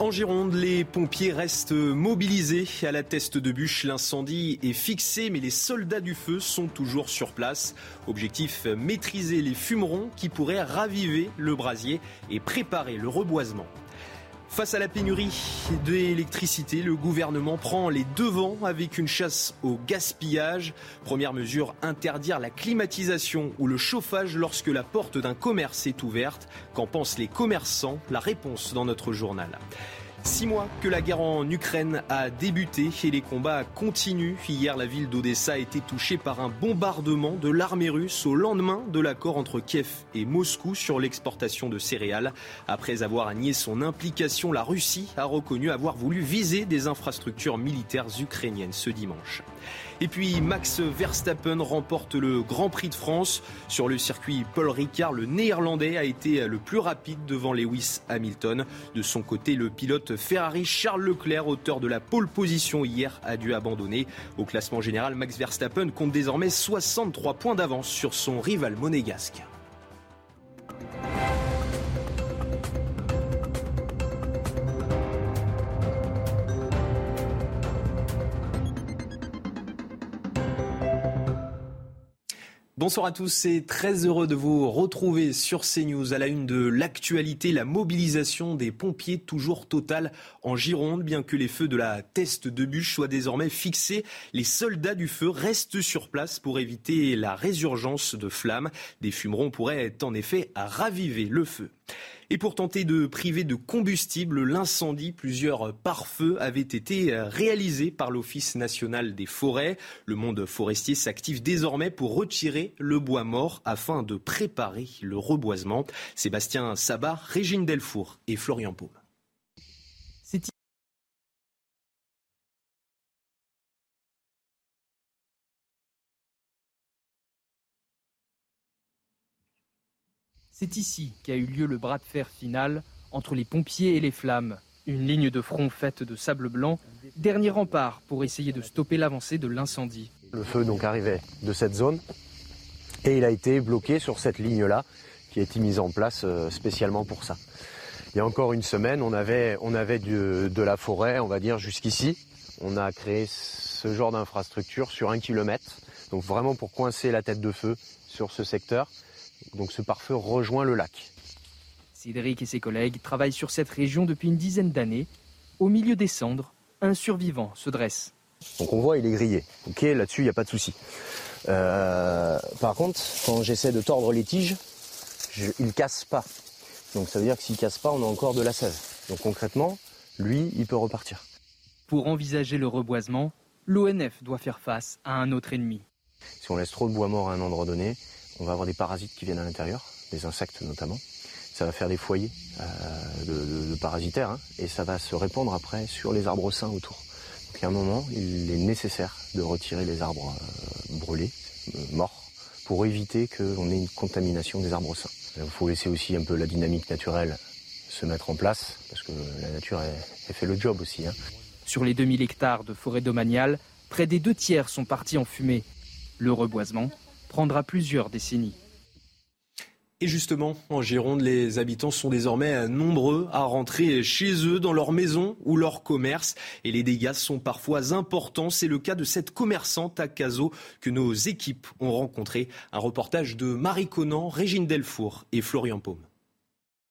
En Gironde, les pompiers restent mobilisés. À la teste de bûche, l'incendie est fixé, mais les soldats du feu sont toujours sur place. Objectif, maîtriser les fumerons qui pourraient raviver le brasier et préparer le reboisement. Face à la pénurie d'électricité, le gouvernement prend les devants avec une chasse au gaspillage. Première mesure, interdire la climatisation ou le chauffage lorsque la porte d'un commerce est ouverte. Qu'en pensent les commerçants? La réponse dans notre journal. Six mois que la guerre en Ukraine a débuté et les combats continuent. Hier, la ville d'Odessa a été touchée par un bombardement de l'armée russe au lendemain de l'accord entre Kiev et Moscou sur l'exportation de céréales. Après avoir nié son implication, la Russie a reconnu avoir voulu viser des infrastructures militaires ukrainiennes ce dimanche. Et puis Max Verstappen remporte le Grand Prix de France. Sur le circuit Paul Ricard, le néerlandais a été le plus rapide devant Lewis Hamilton. De son côté, le pilote Ferrari Charles Leclerc, auteur de la pole position hier, a dû abandonner. Au classement général, Max Verstappen compte désormais 63 points d'avance sur son rival monégasque. Bonsoir à tous et très heureux de vous retrouver sur CNews à la une de l'actualité, la mobilisation des pompiers toujours totale en Gironde. Bien que les feux de la teste de bûche soient désormais fixés, les soldats du feu restent sur place pour éviter la résurgence de flammes. Des fumerons pourraient en effet raviver le feu. Et pour tenter de priver de combustible l'incendie, plusieurs pare-feux avaient été réalisés par l'Office national des forêts. Le monde forestier s'active désormais pour retirer le bois mort afin de préparer le reboisement. Sébastien Sabat, Régine Delfour et Florian Paume. C'est ici qu'a eu lieu le bras de fer final entre les pompiers et les flammes. Une ligne de front faite de sable blanc, dernier rempart pour essayer de stopper l'avancée de l'incendie. Le feu donc arrivait de cette zone et il a été bloqué sur cette ligne-là qui a été mise en place euh, spécialement pour ça. Il y a encore une semaine, on avait, de la forêt, on va dire, jusqu'ici. On a créé ce genre d'infrastructure sur un kilomètre, donc vraiment pour coincer la tête de feu sur ce secteur. Donc ce pare-feu rejoint le lac. Cédric et ses collègues travaillent sur cette région depuis une dizaine d'années. Au milieu des cendres, un survivant se dresse. Donc on voit, il est grillé. Ok, là-dessus, il n'y a pas de souci. Euh, par contre, quand j'essaie de tordre les tiges, je, il casse pas. Donc ça veut dire que s'il casse pas, on a encore de la sève. Donc concrètement, lui, il peut repartir. Pour envisager le reboisement, l'ONF doit faire face à un autre ennemi. Si on laisse trop de bois mort à un endroit donné, on va avoir des parasites qui viennent à l'intérieur, des insectes notamment. Ça va faire des foyers euh, de, parasitaires hein, et ça va se répandre après sur les arbres sains autour. Donc à un moment, il est nécessaire de retirer les arbres euh, brûlés, euh, morts, pour éviter qu'on ait une contamination des arbres sains. Il faut laisser aussi un peu la dynamique naturelle se mettre en place, parce que la nature, elle fait le job aussi. hein. Sur les 2000 hectares de forêt domaniale, près des deux tiers sont partis en fumée. Le reboisement prendra plusieurs décennies. Et justement, en Gironde, les habitants sont désormais nombreux à rentrer chez eux, dans leur maison ou leur commerce. Et les dégâts sont parfois importants. C'est le cas de cette commerçante à Cazaux que nos équipes ont rencontré. Un reportage de Marie Conan, Régine Delfour et Florian Paume.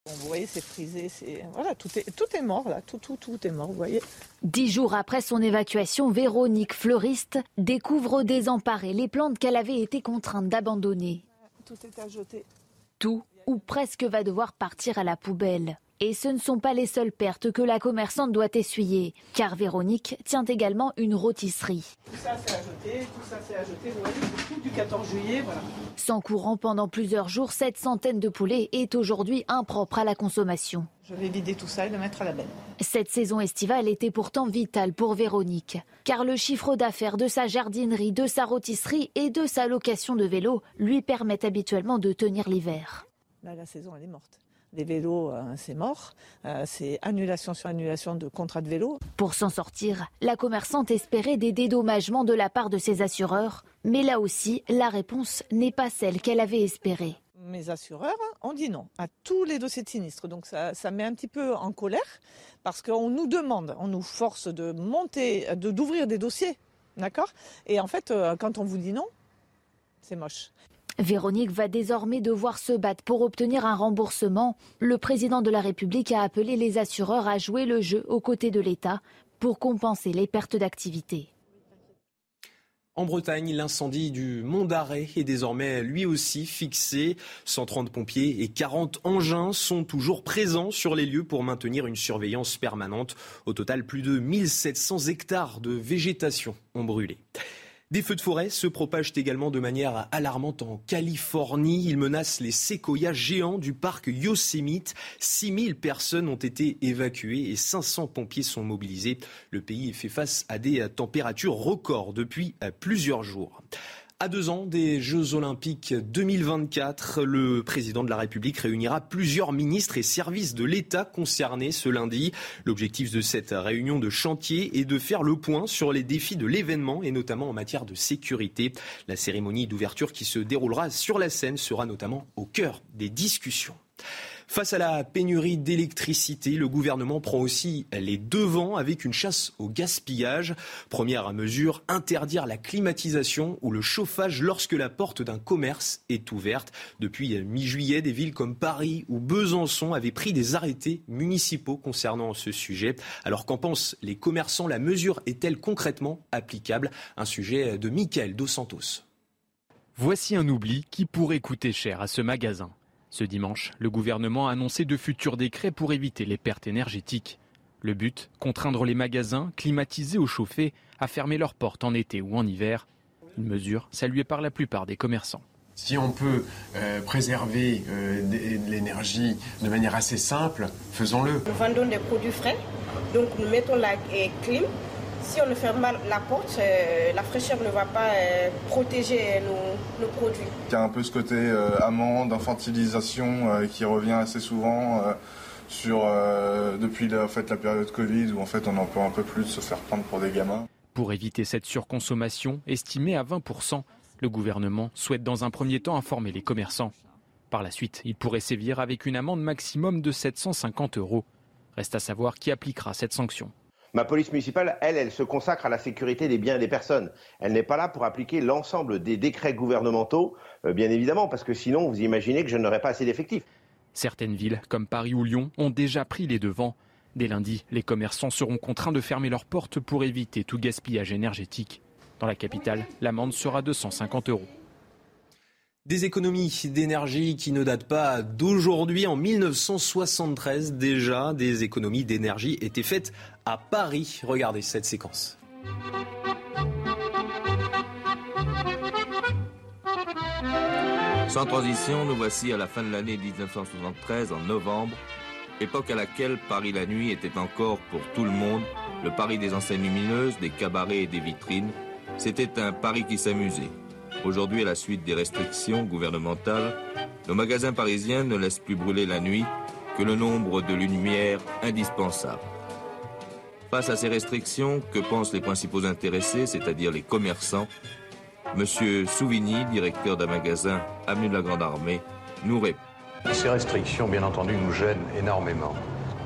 Bon, vous voyez, c'est frisé, c'est voilà, tout est tout est mort là, tout tout tout est mort, vous voyez. Dix jours après son évacuation, Véronique, fleuriste, découvre désemparée les plantes qu'elle avait été contrainte d'abandonner. Tout est à jeter. Tout ou presque va devoir partir à la poubelle. Et ce ne sont pas les seules pertes que la commerçante doit essuyer, car Véronique tient également une rôtisserie. Tout ça c'est ajouté, tout ça c'est ajouté, vous voyez, tout du 14 juillet, voilà. Sans courant pendant plusieurs jours, cette centaine de poulets est aujourd'hui impropre à la consommation. Je vais vider tout ça et le mettre à la benne. Cette saison estivale était pourtant vitale pour Véronique, car le chiffre d'affaires de sa jardinerie, de sa rôtisserie et de sa location de vélo lui permettent habituellement de tenir l'hiver. Là, la saison, elle est morte. Les vélos, euh, c'est mort. Euh, c'est annulation sur annulation de contrats de vélo. Pour s'en sortir, la commerçante espérait des dédommagements de la part de ses assureurs, mais là aussi, la réponse n'est pas celle qu'elle avait espérée. Mes assureurs ont dit non à tous les dossiers de sinistre. Donc ça, ça met un petit peu en colère parce qu'on nous demande, on nous force de monter, de d'ouvrir des dossiers, d'accord? Et en fait, euh, quand on vous dit non, c'est moche. Véronique va désormais devoir se battre pour obtenir un remboursement. Le président de la République a appelé les assureurs à jouer le jeu aux côtés de l'État pour compenser les pertes d'activité. En Bretagne, l'incendie du Mont d'Arrêt est désormais lui aussi fixé. 130 pompiers et 40 engins sont toujours présents sur les lieux pour maintenir une surveillance permanente. Au total, plus de 1700 hectares de végétation ont brûlé. Des feux de forêt se propagent également de manière alarmante en Californie. Ils menacent les séquoias géants du parc Yosemite. 6000 personnes ont été évacuées et 500 pompiers sont mobilisés. Le pays fait face à des températures records depuis plusieurs jours. À deux ans des Jeux Olympiques 2024, le président de la République réunira plusieurs ministres et services de l'État concernés ce lundi. L'objectif de cette réunion de chantier est de faire le point sur les défis de l'événement et notamment en matière de sécurité. La cérémonie d'ouverture qui se déroulera sur la scène sera notamment au cœur des discussions. Face à la pénurie d'électricité, le gouvernement prend aussi les devants avec une chasse au gaspillage. Première mesure, interdire la climatisation ou le chauffage lorsque la porte d'un commerce est ouverte. Depuis mi-juillet, des villes comme Paris ou Besançon avaient pris des arrêtés municipaux concernant ce sujet. Alors qu'en pensent les commerçants La mesure est-elle concrètement applicable? Un sujet de Michael Dos Santos. Voici un oubli qui pourrait coûter cher à ce magasin. Ce dimanche, le gouvernement a annoncé de futurs décrets pour éviter les pertes énergétiques. Le but, contraindre les magasins, climatisés ou chauffés, à fermer leurs portes en été ou en hiver. Une mesure saluée par la plupart des commerçants. Si on peut euh, préserver euh, de l'énergie de manière assez simple, faisons-le. Nous vendons des produits frais, donc nous mettons la clim si on ne ferme pas la porte, euh, la fraîcheur ne va pas euh, protéger nos, produits. Il y a un peu ce côté euh, amende, infantilisation qui revient assez souvent sur, depuis la, fait, la période Covid où en fait on en peut un peu plus se faire prendre pour des gamins. Pour éviter cette surconsommation, estimée à 20%, le gouvernement souhaite dans un premier temps informer les commerçants. Par la suite, il pourrait sévir avec une amende maximum de 750 euros. Reste à savoir qui appliquera cette sanction. Ma police municipale, elle, elle se consacre à la sécurité des biens et des personnes. Elle n'est pas là pour appliquer l'ensemble des décrets gouvernementaux, euh, bien évidemment, parce que sinon, vous imaginez que je n'aurais pas assez d'effectifs. Certaines villes, comme Paris ou Lyon, ont déjà pris les devants. Dès lundi, les commerçants seront contraints de fermer leurs portes pour éviter tout gaspillage énergétique. Dans la capitale, l'amende sera de 150 euros. Des économies d'énergie qui ne datent pas d'aujourd'hui. En 1973 déjà, des économies d'énergie étaient faites à Paris. Regardez cette séquence. Sans transition, nous voici à la fin de l'année 1973, en novembre, époque à laquelle Paris la nuit était encore pour tout le monde le Paris des enseignes lumineuses, des cabarets et des vitrines. C'était un Paris qui s'amusait. Aujourd'hui, à la suite des restrictions gouvernementales, nos magasins parisiens ne laissent plus brûler la nuit que le nombre de lumières indispensables. Face à ces restrictions, que pensent les principaux intéressés, c'est-à-dire les commerçants Monsieur Souvigny, directeur d'un magasin avenue de la Grande Armée, nous répond. Ces restrictions, bien entendu, nous gênent énormément.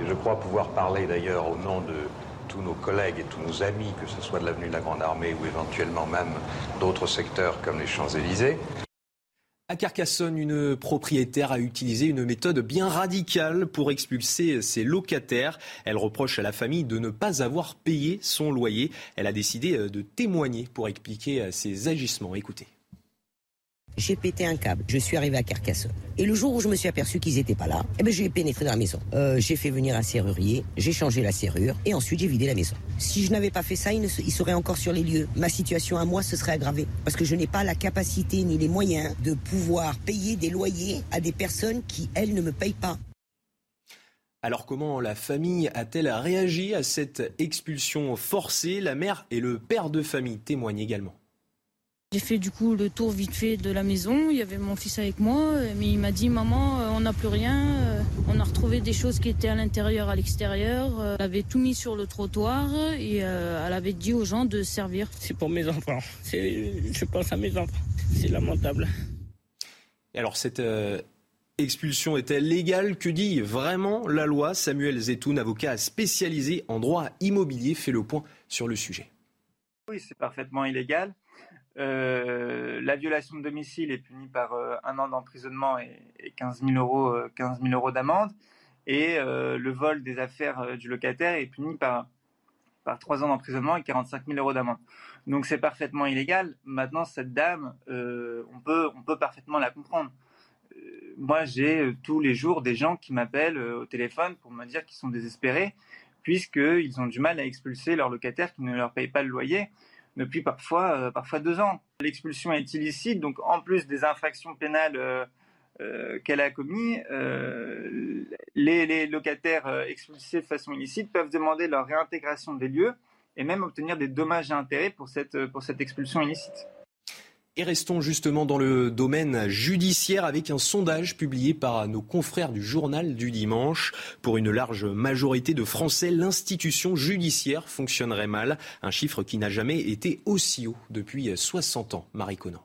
Et je crois pouvoir parler d'ailleurs au nom de tous nos collègues et tous nos amis, que ce soit de l'avenue de la Grande Armée ou éventuellement même d'autres secteurs comme les Champs-Élysées. À Carcassonne, une propriétaire a utilisé une méthode bien radicale pour expulser ses locataires. Elle reproche à la famille de ne pas avoir payé son loyer. Elle a décidé de témoigner pour expliquer ses agissements. Écoutez. J'ai pété un câble. Je suis arrivé à Carcassonne. Et le jour où je me suis aperçu qu'ils n'étaient pas là, eh ben, j'ai pénétré dans la maison. Euh, j'ai fait venir un serrurier, j'ai changé la serrure et ensuite j'ai vidé la maison. Si je n'avais pas fait ça, ils, seraient encore sur les lieux. Ma situation à moi se serait aggravée parce que je n'ai pas la capacité ni les moyens de pouvoir payer des loyers à des personnes qui, elles, ne me payent pas. Alors comment la famille a-t-elle réagi à cette expulsion forcée? La mère et le père de famille témoignent également. J'ai fait du coup le tour vite fait de la maison. Il y avait mon fils avec moi, mais il m'a dit maman, euh, on n'a plus rien. Euh, on a retrouvé des choses qui étaient à l'intérieur, à l'extérieur. Euh, elle avait tout mis sur le trottoir et elle avait dit aux gens de servir. C'est pour mes enfants. Je pense à mes enfants. C'est lamentable. Et alors cette expulsion est-elle légale? Que dit vraiment la loi? Samuel Zetoun, avocat spécialisé en droit immobilier, fait le point sur le sujet. Oui, c'est parfaitement illégal. Euh, la violation de domicile est punie par euh, un an d'emprisonnement et, 15 000 euros, 15 euh, euros d'amende. Et le vol des affaires du locataire est puni par, par 3 ans d'emprisonnement et 45 000 euros d'amende. Donc c'est parfaitement illégal. Maintenant, cette dame, on, peut, on peut parfaitement la comprendre. moi, j'ai tous les jours des gens qui m'appellent au téléphone pour me dire qu'ils sont désespérés, puisqu'ils ont du mal à expulser leur locataire qui ne leur paye pas le loyer depuis parfois, euh, parfois deux ans. L'expulsion est illicite, donc en plus des infractions pénales euh, euh, qu'elle a commises, les, locataires expulsés de façon illicite peuvent demander leur réintégration des lieux et même obtenir des dommages et intérêts pour cette, pour cette expulsion illicite. Et restons justement dans le domaine judiciaire avec un sondage publié par nos confrères du journal du dimanche. Pour une large majorité de Français, l'institution judiciaire fonctionnerait mal, un chiffre qui n'a jamais été aussi haut depuis 60 ans. Marie Conan.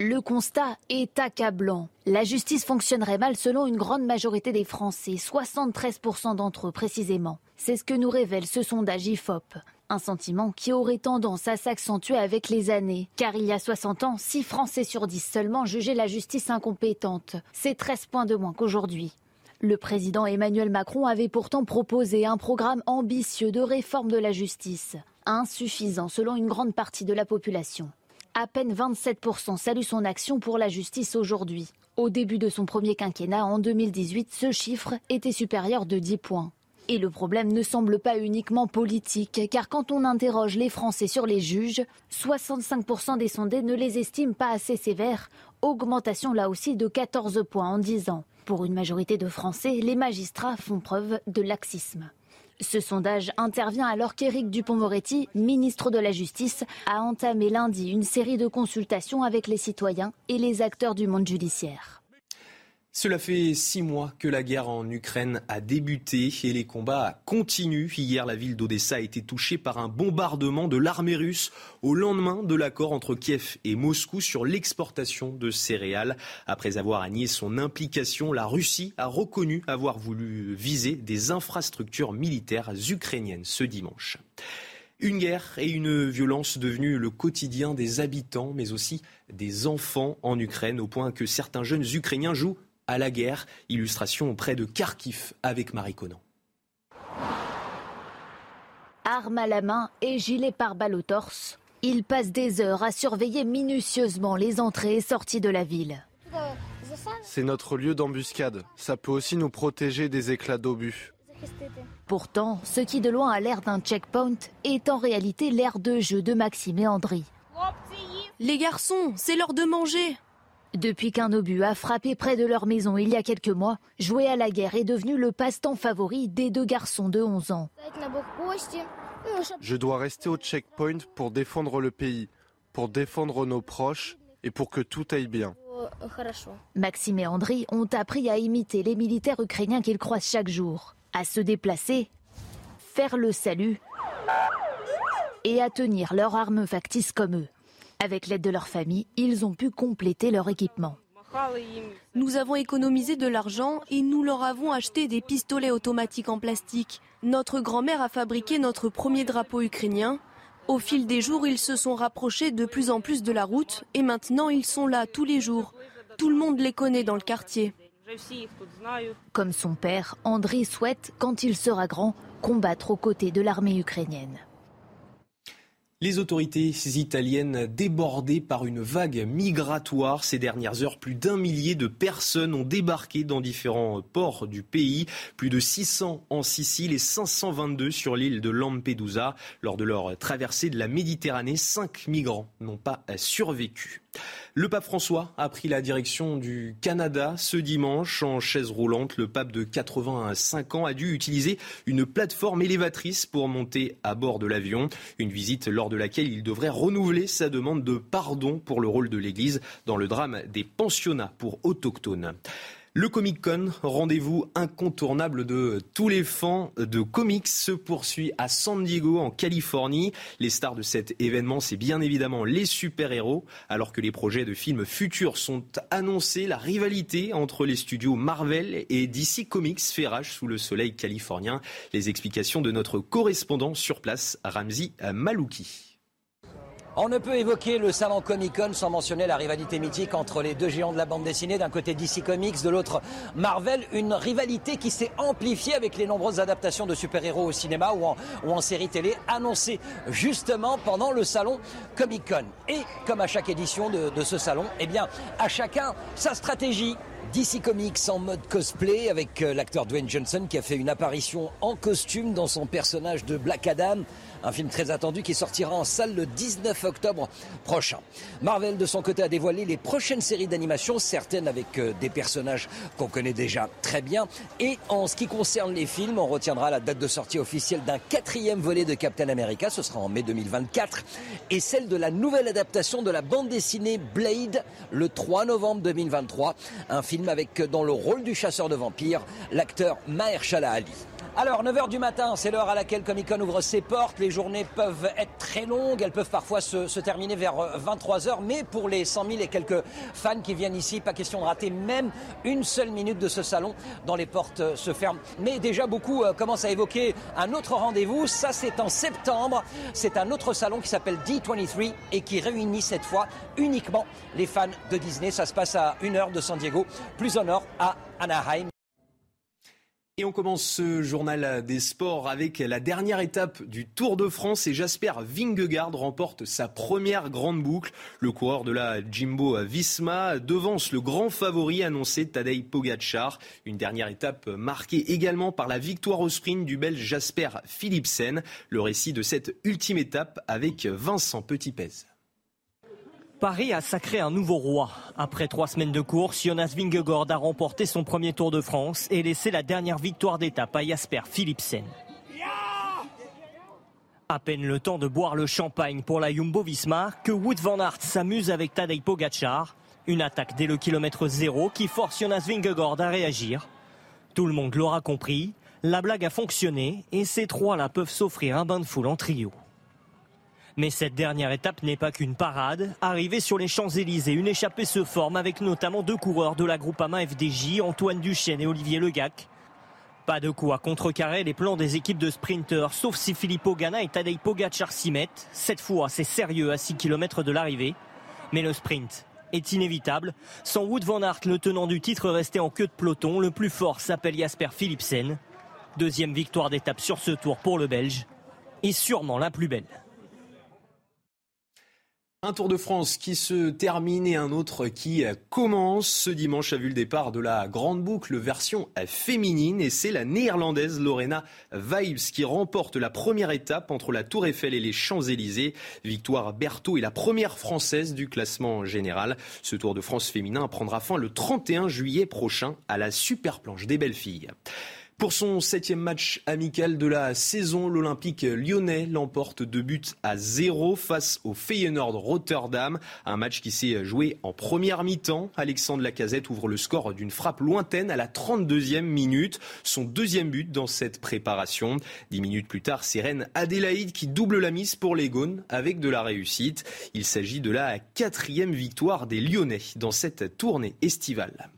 Le constat est accablant. La justice fonctionnerait mal selon une grande majorité des Français, 73% d'entre eux précisément. C'est ce que nous révèle ce sondage IFOP. Un sentiment qui aurait tendance à s'accentuer avec les années. Car il y a 60 ans, 6 Français sur 10 seulement jugeaient la justice incompétente. C'est 13 points de moins qu'aujourd'hui. Le président Emmanuel Macron avait pourtant proposé un programme ambitieux de réforme de la justice, insuffisant selon une grande partie de la population. À peine 27% saluent son action pour la justice aujourd'hui. Au début de son premier quinquennat, en 2018, ce chiffre était supérieur de 10 points. Et le problème ne semble pas uniquement politique, car quand on interroge les Français sur les juges, 65% des sondés ne les estiment pas assez sévères, augmentation là aussi de 14 points en 10 ans. Pour une majorité de Français, les magistrats font preuve de laxisme. Ce sondage intervient alors qu'Éric Dupont-Moretti, ministre de la Justice, a entamé lundi une série de consultations avec les citoyens et les acteurs du monde judiciaire. Cela fait six mois que la guerre en Ukraine a débuté et les combats continuent. Hier, la ville d'Odessa a été touchée par un bombardement de l'armée russe au lendemain de l'accord entre Kiev et Moscou sur l'exportation de céréales. Après avoir nié son implication, la Russie a reconnu avoir voulu viser des infrastructures militaires ukrainiennes ce dimanche. Une guerre et une violence devenues le quotidien des habitants, mais aussi des enfants en Ukraine, au point que certains jeunes Ukrainiens jouent à la guerre. Illustration près de Kharkiv avec Marie Conan. Arme à la main et gilet pare-balles au torse, il passe des heures à surveiller minutieusement les entrées et sorties de la ville. C'est notre lieu d'embuscade. Ça peut aussi nous protéger des éclats d'obus. Pourtant, ce qui de loin a l'air d'un checkpoint est en réalité l'aire de jeu de Maxime et André. Les garçons, c'est l'heure de manger. Depuis qu'un obus a frappé près de leur maison il y a quelques mois, jouer à la guerre est devenu le passe-temps favori des deux garçons de 11 ans. Je dois rester au checkpoint pour défendre le pays, pour défendre nos proches et pour que tout aille bien. Maxime et André ont appris à imiter les militaires ukrainiens qu'ils croisent chaque jour, à se déplacer, faire le salut et à tenir leurs armes factices comme eux. Avec l'aide de leur famille, ils ont pu compléter leur équipement. Nous avons économisé de l'argent et nous leur avons acheté des pistolets automatiques en plastique. Notre grand-mère a fabriqué notre premier drapeau ukrainien. Au fil des jours, ils se sont rapprochés de plus en plus de la route et maintenant ils sont là tous les jours. Tout le monde les connaît dans le quartier. Comme son père, André souhaite, quand il sera grand, combattre aux côtés de l'armée ukrainienne. Les autorités italiennes débordées par une vague migratoire ces dernières heures, plus d'un millier de personnes ont débarqué dans différents ports du pays, plus de 600 en Sicile et 522 sur l'île de Lampedusa. Lors de leur traversée de la Méditerranée, cinq migrants n'ont pas survécu. Le pape François a pris la direction du Canada ce dimanche en chaise roulante. Le pape de 85 ans a dû utiliser une plateforme élévatrice pour monter à bord de l'avion. Une visite lors de laquelle il devrait renouveler sa demande de pardon pour le rôle de l'Église dans le drame des pensionnats pour autochtones. Le Comic Con, rendez-vous incontournable de tous les fans de comics, se poursuit à San Diego, en Californie. Les stars de cet événement, c'est bien évidemment les super-héros. Alors que les projets de films futurs sont annoncés, la rivalité entre les studios Marvel et DC Comics fait rage sous le soleil californien. Les explications de notre correspondant sur place, Ramzi Malouki. On ne peut évoquer le salon Comic Con sans mentionner la rivalité mythique entre les deux géants de la bande dessinée, d'un côté DC Comics, de l'autre Marvel, une rivalité qui s'est amplifiée avec les nombreuses adaptations de super-héros au cinéma ou en, série télé annoncées justement pendant le salon Comic Con. Et comme à chaque édition de, de ce salon, eh bien, à chacun sa stratégie. DC Comics en mode cosplay avec euh, l'acteur Dwayne Johnson qui a fait une apparition en costume dans son personnage de Black Adam. Un film très attendu qui sortira en salle le 19 octobre prochain. Marvel, de son côté, a dévoilé les prochaines séries d'animation, certaines avec euh, des personnages qu'on connaît déjà très bien. Et en ce qui concerne les films, on retiendra la date de sortie officielle d'un quatrième volet de Captain America, ce sera en mai 2024, et celle de la nouvelle adaptation de la bande dessinée Blade le 3 novembre 2023. Un film avec euh, dans le rôle du chasseur de vampires l'acteur Mahershala Ali. Alors, 9h du matin, c'est l'heure à laquelle Comic Con ouvre ses portes. Les journées peuvent être très longues, elles peuvent parfois se, terminer vers 23h, mais pour les 100 000 et quelques fans qui viennent ici, pas question de rater même une seule minute de ce salon dont les portes euh, se ferment. Mais déjà, beaucoup euh, commencent à évoquer un autre rendez-vous. Ça, c'est en septembre. C'est un autre salon qui s'appelle D23 et qui réunit cette fois uniquement les fans de Disney. Ça se passe à une heure de San Diego, plus au nord, à Anaheim. Et on commence ce journal des sports avec la dernière étape du Tour de France et Jasper Vingegaard remporte sa première grande boucle. Le coureur de la Jimbo Visma devance le grand favori annoncé Tadej Pogacar. Une dernière étape marquée également par la victoire au sprint du Belge Jasper Philipsen. Le récit de cette ultime étape avec Vincent Petitpez. Paris a sacré un nouveau roi. Après trois semaines de course, Jonas Vingegaard a remporté son premier Tour de France et laissé la dernière victoire d'étape à Jasper Philipsen. À peine le temps de boire le champagne pour la Jumbo-Visma que Wood van Aert s'amuse avec Tadej Pogacar. Une attaque dès le kilomètre zéro qui force Jonas Vingegaard à réagir. Tout le monde l'aura compris, la blague a fonctionné et ces trois-là peuvent s'offrir un bain de foule en trio. Mais cette dernière étape n'est pas qu'une parade. Arrivé sur les Champs-Élysées, une échappée se forme avec notamment deux coureurs de la Groupama FDJ, Antoine Duchesne et Olivier Legac. Pas de quoi contrecarrer les plans des équipes de sprinteurs, sauf si Filippo Ganna et Tadej Pogacar s'y mettent. Cette fois, c'est sérieux à 6 km de l'arrivée. Mais le sprint est inévitable. Sans Wood van Aert, le tenant du titre resté en queue de peloton, le plus fort s'appelle Jasper Philipsen. Deuxième victoire d'étape sur ce tour pour le Belge. Et sûrement la plus belle. Un Tour de France qui se termine et un autre qui commence. Ce dimanche a vu le départ de la grande boucle version féminine et c'est la néerlandaise Lorena Vibes qui remporte la première étape entre la Tour Eiffel et les Champs-Élysées. Victoire Berthaud est la première française du classement général. Ce Tour de France féminin prendra fin le 31 juillet prochain à la super planche des belles filles. Pour son septième match amical de la saison, l'Olympique lyonnais l'emporte de buts à zéro face au Feyenoord Rotterdam. Un match qui s'est joué en première mi-temps. Alexandre Lacazette ouvre le score d'une frappe lointaine à la 32e minute. Son deuxième but dans cette préparation. Dix minutes plus tard, c'est Rennes Adélaïde qui double la mise pour les Gaunes avec de la réussite. Il s'agit de la quatrième victoire des Lyonnais dans cette tournée estivale.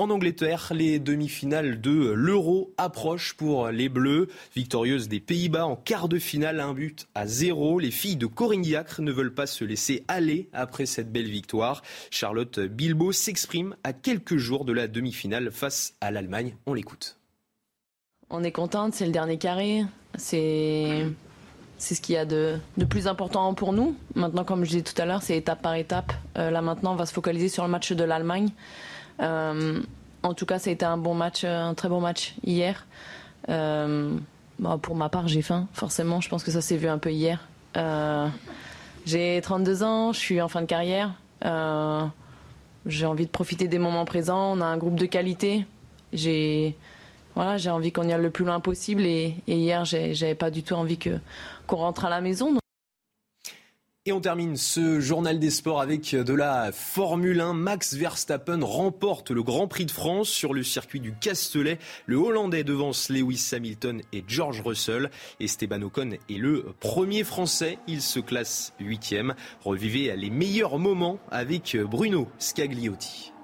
En Angleterre, les demi-finales de l'Euro approchent pour les Bleus. Victorieuses des Pays-Bas en quart de finale, un but à zéro. Les filles de Corinne Diacre ne veulent pas se laisser aller après cette belle victoire. Charlotte Bilbao s'exprime à quelques jours de la demi-finale face à l'Allemagne. On l'écoute. On est contente, c'est le dernier carré. C'est c'est ce qu'il y a de, plus important pour nous. Maintenant, comme je disais tout à l'heure, c'est étape par étape. là maintenant, on va se focaliser sur le match de l'Allemagne. En tout cas, ça a été un bon match, un très bon match hier. pour ma part, j'ai faim, forcément. Je pense que ça s'est vu un peu hier. j'ai 32 ans, je suis en fin de carrière. j'ai envie de profiter des moments présents. On a un groupe de qualité. J'ai voilà, envie qu'on y aille le plus loin possible. Et, hier, j'avais pas du tout envie qu'on rentre à la maison. Et on termine ce journal des sports avec de la Formule 1. Max Verstappen remporte le Grand Prix de France sur le circuit du Castellet. Le Hollandais devance Lewis Hamilton et George Russell. Esteban Ocon est le premier Français. Il se classe huitième. Revivez les meilleurs moments avec Bruno Scagliotti.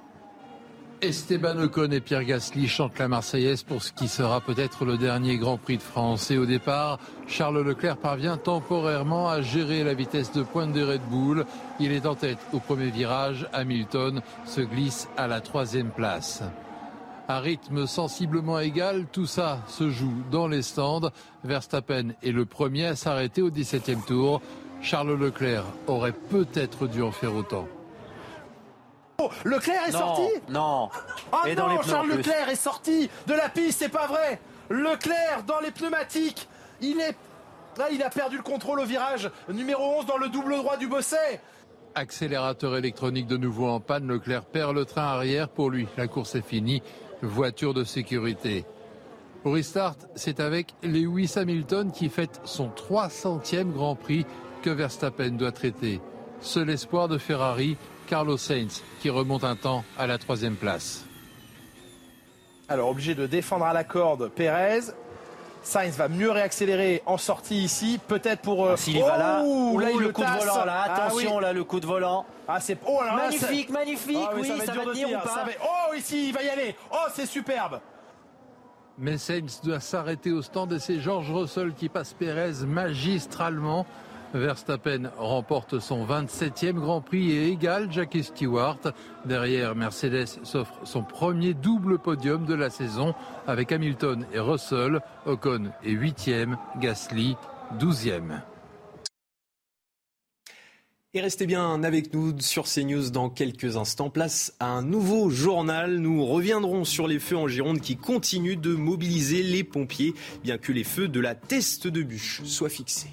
Esteban Ocon et Pierre Gasly chantent la Marseillaise pour ce qui sera peut-être le dernier Grand Prix de France. Et au départ, Charles Leclerc parvient temporairement à gérer la vitesse de pointe des Red Bull. Il est en tête au premier virage. Hamilton se glisse à la troisième place. À rythme sensiblement égal, tout ça se joue dans les stands. Verstappen est le premier à s'arrêter au 17e tour. Charles Leclerc aurait peut-être dû en faire autant. Leclerc est sorti Non. Ah non, Charles Leclerc est sorti de la piste, c'est pas vrai. Leclerc dans les pneumatiques. Il est là, il a perdu le contrôle au virage numéro 11 dans le double droit du Bosset. Accélérateur électronique de nouveau en panne, Leclerc perd le train arrière. Pour lui, la course est finie. Voiture de sécurité. Pour restart, c'est avec Lewis Hamilton qui fête son 300e Grand Prix que Verstappen doit traiter. Seul espoir de Ferrari, Carlos Sainz qui remonte un temps à la troisième place. Alors obligé de défendre à la corde Pérez. Sainz va mieux réaccélérer en sortie ici, peut-être pour. Euh, ah, S'il va là, Ouh, là, le coup de volant là, ah attention là, le coup de volant. Ah c'est oh, magnifique, magnifique, ah, oui, ça va, venir ou pas Oh ici, il va y aller. Oh c'est superbe. Mais Sainz doit s'arrêter au stand et c'est George Russell qui passe Pérez magistralement. Verstappen remporte son 27e Grand Prix et égale Jackie Stewart. Derrière, Mercedes s'offre son premier double podium de la saison avec Hamilton et Russell. Ocon est 8e, Gasly 12e. Et restez bien avec nous sur CNews dans quelques instants. Place à un nouveau journal. Nous reviendrons sur les feux en Gironde qui continuent de mobiliser les pompiers, bien que les feux de la teste de bûche soient fixés.